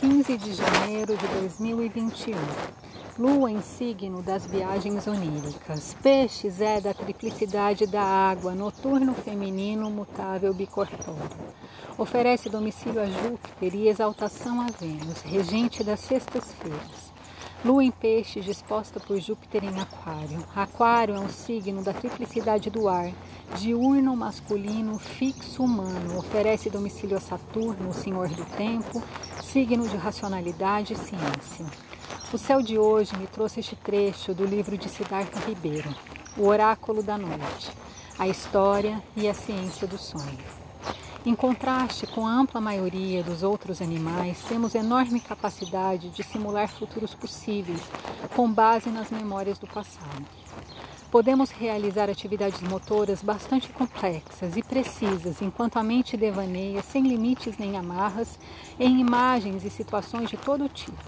15 de janeiro de 2021. Lua em signo das viagens oníricas. Peixes é da triplicidade da água, noturno feminino, mutável bicorpóreo. Oferece domicílio a Júpiter e exaltação a Vênus, regente das sextas-feiras. Lua em peixes disposta por Júpiter em Aquário. Aquário é um signo da triplicidade do ar, diurno, masculino, fixo, humano. Oferece domicílio a Saturno, o senhor do tempo, signo de racionalidade e ciência. O céu de hoje me trouxe este trecho do livro de Siddhartha Ribeiro, O Oráculo da Noite, a história e a ciência do sonho. Em contraste com a ampla maioria dos outros animais, temos enorme capacidade de simular futuros possíveis com base nas memórias do passado. Podemos realizar atividades motoras bastante complexas e precisas, enquanto a mente devaneia sem limites nem amarras em imagens e situações de todo tipo.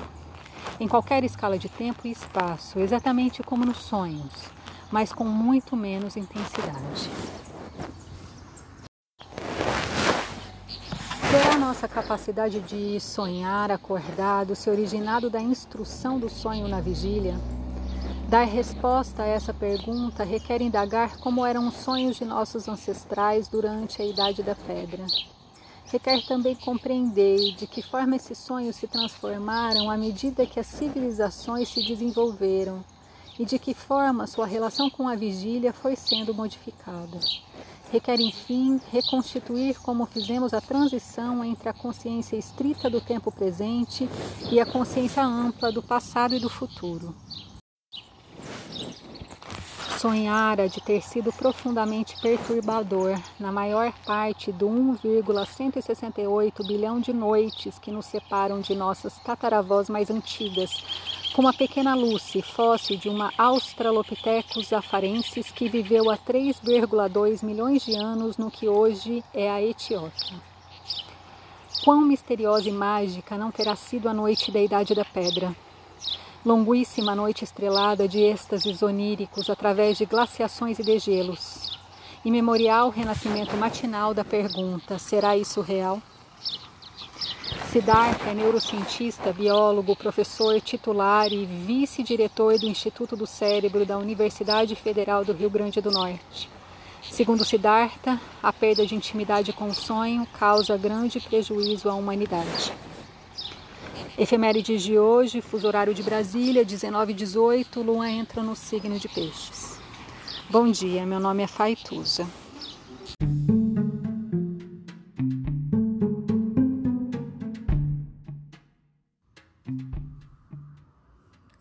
Em qualquer escala de tempo e espaço, exatamente como nos sonhos, mas com muito menos intensidade. Terá nossa capacidade de sonhar acordado se originado da instrução do sonho na vigília? Dar resposta a essa pergunta requer indagar como eram os sonhos de nossos ancestrais durante a Idade da Pedra. Requer também compreender de que forma esses sonhos se transformaram à medida que as civilizações se desenvolveram e de que forma sua relação com a vigília foi sendo modificada. Requer, enfim, reconstituir como fizemos a transição entre a consciência estrita do tempo presente e a consciência ampla do passado e do futuro. Sonhara de ter sido profundamente perturbador na maior parte do 1,168 bilhão de noites que nos separam de nossas tataravós mais antigas, como a pequena Lucy, fóssil de uma Australopithecus afarensis que viveu há 3,2 milhões de anos no que hoje é a Etiópia. Quão misteriosa e mágica não terá sido a noite da Idade da Pedra? Longuíssima noite estrelada de êxtases oníricos através de glaciações e degelos. Imemorial renascimento matinal da pergunta: será isso real? Siddhartha é neurocientista, biólogo, professor titular e vice-diretor do Instituto do Cérebro da Universidade Federal do Rio Grande do Norte. Segundo Siddhartha, a perda de intimidade com o sonho causa grande prejuízo à humanidade. Efemérides de hoje, fuso horário de Brasília, 19 e 18, lua entra no signo de peixes. Bom dia, meu nome é Faituza.